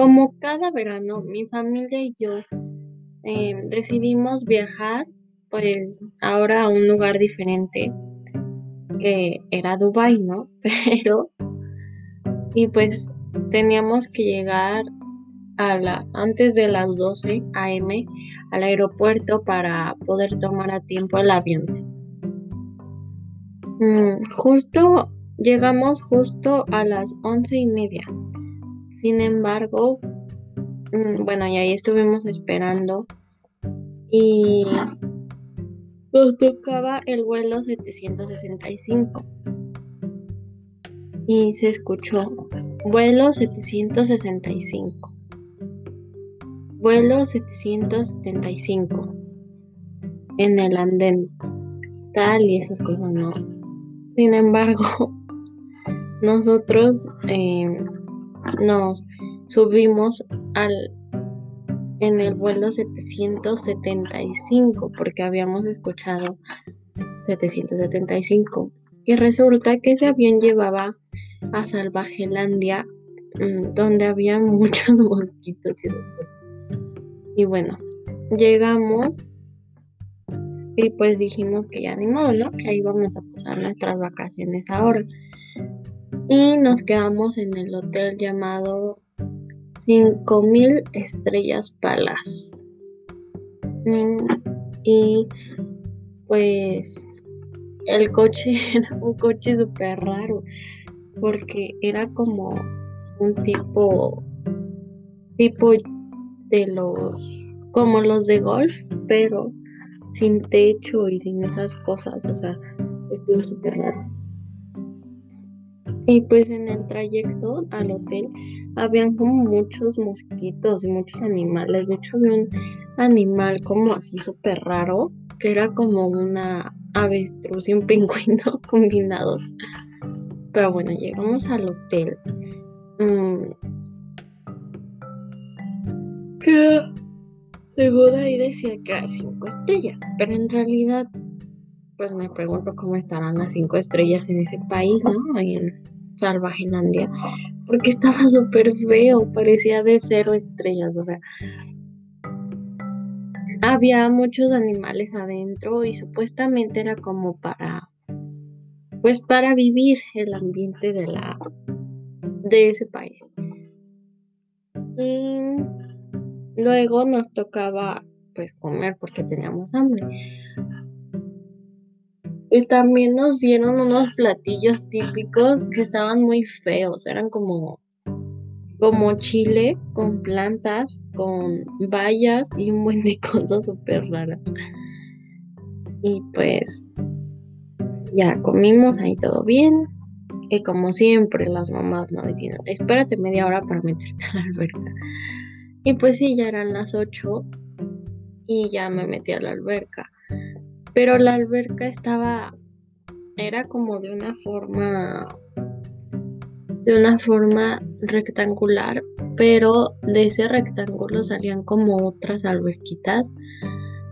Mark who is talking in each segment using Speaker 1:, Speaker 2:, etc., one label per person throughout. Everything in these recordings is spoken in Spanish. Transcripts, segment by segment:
Speaker 1: como cada verano, mi familia y yo em, decidimos viajar, pues ahora a un lugar diferente, que era Dubai, ¿no? Pero, y pues teníamos que llegar a la, antes de las 12 a.m. al aeropuerto para poder tomar a tiempo el avión. Mm, justo llegamos justo a las once y media. Sin embargo, mm, bueno, y ahí estuvimos esperando y nos tocaba el vuelo 765. Y se escuchó, vuelo 765. Vuelo 775. En el andén. Tal y esas cosas no. Sin embargo, nosotros eh, nos subimos al en el vuelo 775 porque habíamos escuchado 775 y resulta que ese avión llevaba a Salvajelandia mm, donde había muchos mosquitos y esas cosas. Y bueno, llegamos y pues dijimos que ya ni modo, ¿no? Que ahí vamos a pasar nuestras vacaciones ahora. Y nos quedamos en el hotel llamado 5000 Estrellas Palace. Mm, y pues el coche era un coche súper raro porque era como un tipo tipo de los como los de golf pero sin techo y sin esas cosas o sea estuvo súper raro y pues en el trayecto al hotel habían como muchos mosquitos y muchos animales. De hecho había un animal como así súper raro, que era como una avestruz y un pingüino combinados. Pero bueno, llegamos al hotel. Mm. Que según ahí decía que era cinco estrellas, pero en realidad, pues me pregunto cómo estarán las cinco estrellas en ese país, ¿no? Salvajelandia, porque estaba súper feo, parecía de cero estrellas, o sea, había muchos animales adentro y supuestamente era como para, pues para vivir el ambiente de la, de ese país. Y luego nos tocaba pues comer porque teníamos hambre. Y también nos dieron unos platillos típicos que estaban muy feos, eran como como chile con plantas, con bayas y un buen de cosas súper raras. Y pues ya comimos ahí todo bien. Y como siempre, las mamás no diciendo, espérate media hora para meterte a la alberca. Y pues sí, ya eran las 8 y ya me metí a la alberca pero la alberca estaba, era como de una forma, de una forma rectangular, pero de ese rectángulo salían como otras alberquitas.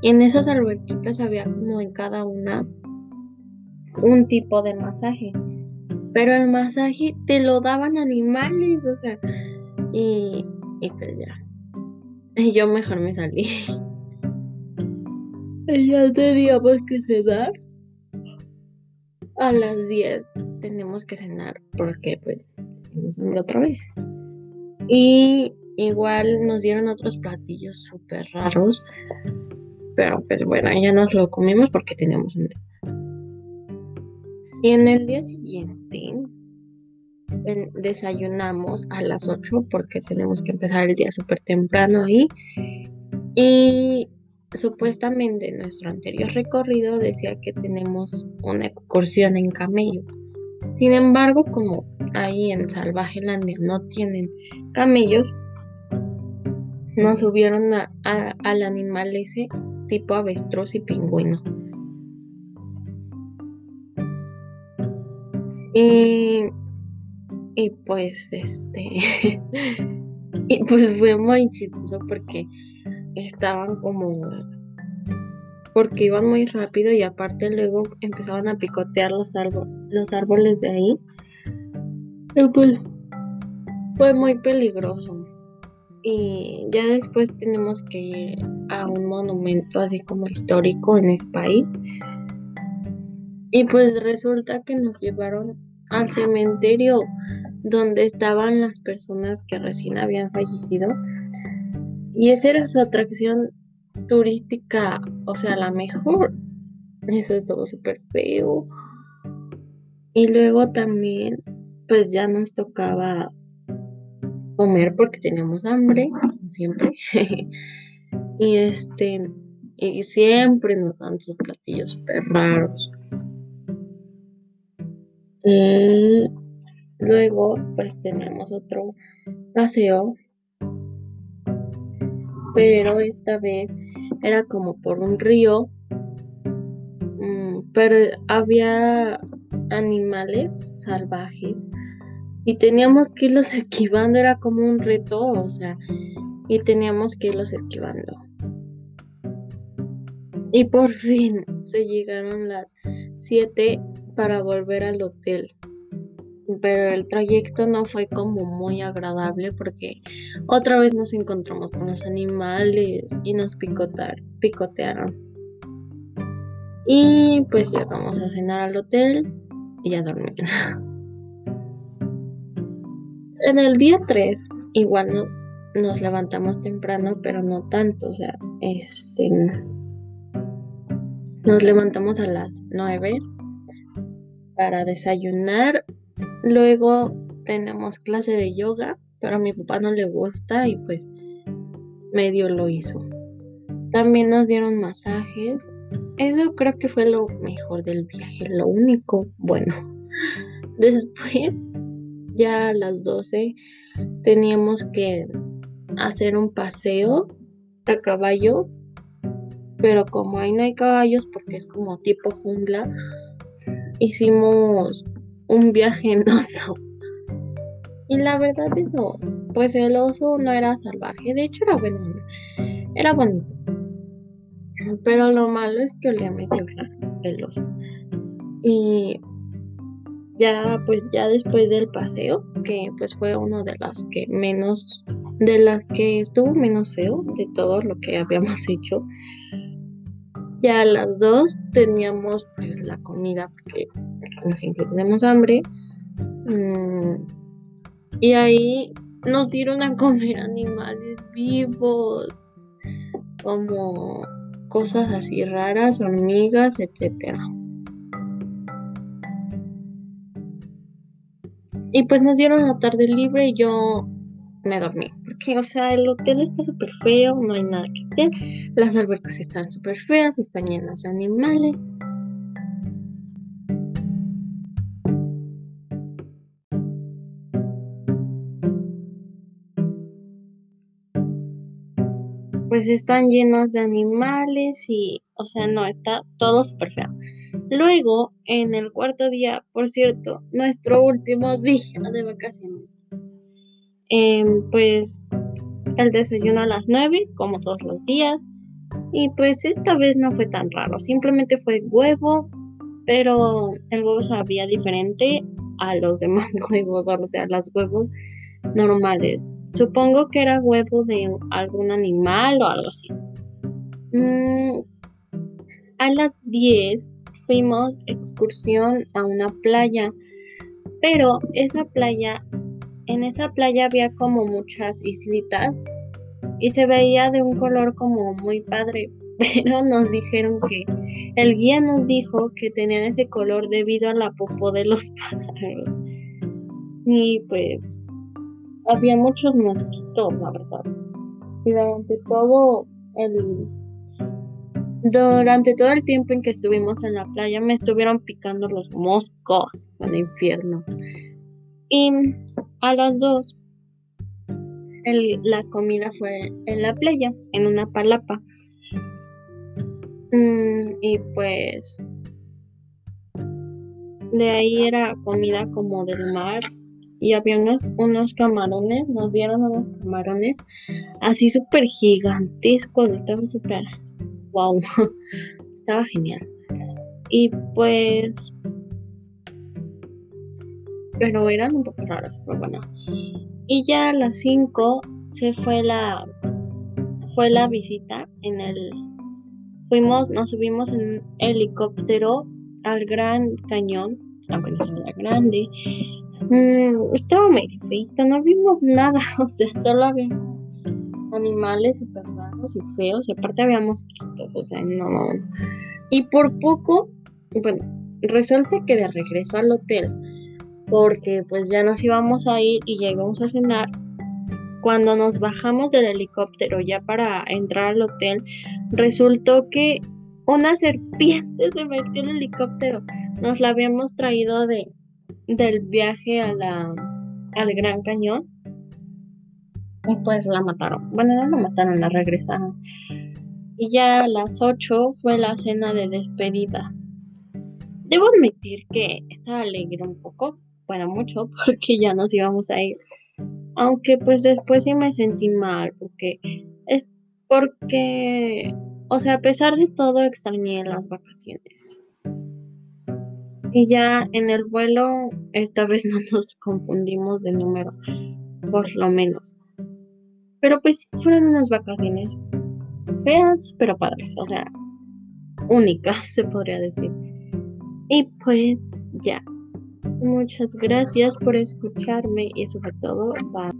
Speaker 1: Y en esas alberquitas había como en cada una un tipo de masaje. Pero el masaje te lo daban animales, o sea, y, y pues ya. Yo mejor me salí. Ya teníamos que cenar. A las 10 tenemos que cenar porque pues tenemos hambre otra vez. Y igual nos dieron otros platillos súper raros. Pero pues bueno, ya nos lo comimos porque teníamos hambre. Y en el día siguiente desayunamos a las 8 porque tenemos que empezar el día súper temprano ahí. Y Supuestamente nuestro anterior recorrido decía que tenemos una excursión en camello. Sin embargo, como ahí en Salvajelandia no tienen camellos, nos subieron al animal ese tipo avestruz y pingüino. Y, y pues este y pues fue muy chistoso porque estaban como porque iban muy rápido y aparte luego empezaban a picotear los, los árboles de ahí. Y pues fue muy peligroso. y ya después tenemos que ir a un monumento así como histórico en ese país. Y pues resulta que nos llevaron al cementerio donde estaban las personas que recién habían fallecido. Y esa era su atracción turística, o sea, la mejor. Eso estuvo súper feo. Y luego también, pues ya nos tocaba comer porque teníamos hambre, siempre. y este, y siempre nos dan sus platillos súper raros. Y luego, pues tenemos otro paseo, pero esta vez era como por un río, mm, pero había animales salvajes y teníamos que irlos esquivando, era como un reto, o sea, y teníamos que irlos esquivando. Y por fin se llegaron las 7 para volver al hotel. Pero el trayecto no fue como muy agradable porque otra vez nos encontramos con los animales y nos picotar, picotearon. Y pues llegamos a cenar al hotel y a dormir. En el día 3, igual no, nos levantamos temprano, pero no tanto, o sea, este nos levantamos a las 9 para desayunar. Luego tenemos clase de yoga, pero a mi papá no le gusta y pues medio lo hizo. También nos dieron masajes. Eso creo que fue lo mejor del viaje, lo único bueno. Después ya a las 12 teníamos que hacer un paseo a caballo, pero como ahí no hay caballos porque es como tipo jungla, hicimos un viaje en oso. Y la verdad eso, pues el oso no era salvaje, de hecho era bueno, era bonito. Pero lo malo es que medio raro el oso. Y ya pues ya después del paseo, que pues fue uno de las que menos, de las que estuvo menos feo de todo lo que habíamos hecho. Ya a las dos teníamos pues la comida porque siempre tenemos hambre. Mm, y ahí nos dieron a comer animales vivos, como cosas así raras, hormigas, etcétera. Y pues nos dieron la tarde libre y yo me dormí. Porque, o sea, el hotel está súper feo, no hay nada que hacer. Las albercas están súper feas, están llenas de animales. Pues están llenas de animales y, o sea, no, está todo súper feo. Luego, en el cuarto día, por cierto, nuestro último día de vacaciones, em, pues el desayuno a las 9, como todos los días. Y pues esta vez no fue tan raro, simplemente fue huevo, pero el huevo sabía diferente a los demás huevos, o sea, los huevos normales. Supongo que era huevo de algún animal o algo así. Mm, a las 10 fuimos excursión a una playa, pero esa playa, en esa playa había como muchas islitas y se veía de un color como muy padre, pero nos dijeron que el guía nos dijo que tenían ese color debido a la popó de los pájaros. Y pues había muchos mosquitos, la verdad. Y durante todo el durante todo el tiempo en que estuvimos en la playa me estuvieron picando los moscos el infierno. Y a las dos la comida fue en la playa, en una palapa. Mm, y pues de ahí era comida como del mar y había unos, unos camarones, nos dieron unos camarones así súper gigantescos, estaban súper wow, estaba genial. Y pues, pero eran un poco raros, pero bueno. Y ya a las 5 se fue la fue la visita en el fuimos, nos subimos en un helicóptero al Gran Cañón, la Venezuela Grande. Mm, estaba medio feito, no vimos nada, o sea, solo había animales super raros y feos, y aparte había mosquitos, o sea, no. Y por poco, bueno, resulta que de regreso al hotel, porque pues ya nos íbamos a ir y ya íbamos a cenar, cuando nos bajamos del helicóptero ya para entrar al hotel, resultó que una serpiente se metió en el helicóptero. Nos la habíamos traído de, del viaje a la, al Gran Cañón. Y pues la mataron. Bueno, no la mataron, la regresaron. Y ya a las 8 fue la cena de despedida. Debo admitir que estaba alegre un poco, bueno, mucho, porque ya nos íbamos a ir. Aunque pues después sí me sentí mal porque es porque, o sea, a pesar de todo extrañé las vacaciones. Y ya en el vuelo esta vez no nos confundimos de número, por lo menos. Pero pues fueron unas vacaciones feas, pero padres, o sea, únicas se podría decir. Y pues ya. Muchas gracias por escucharme y sobre todo, bye.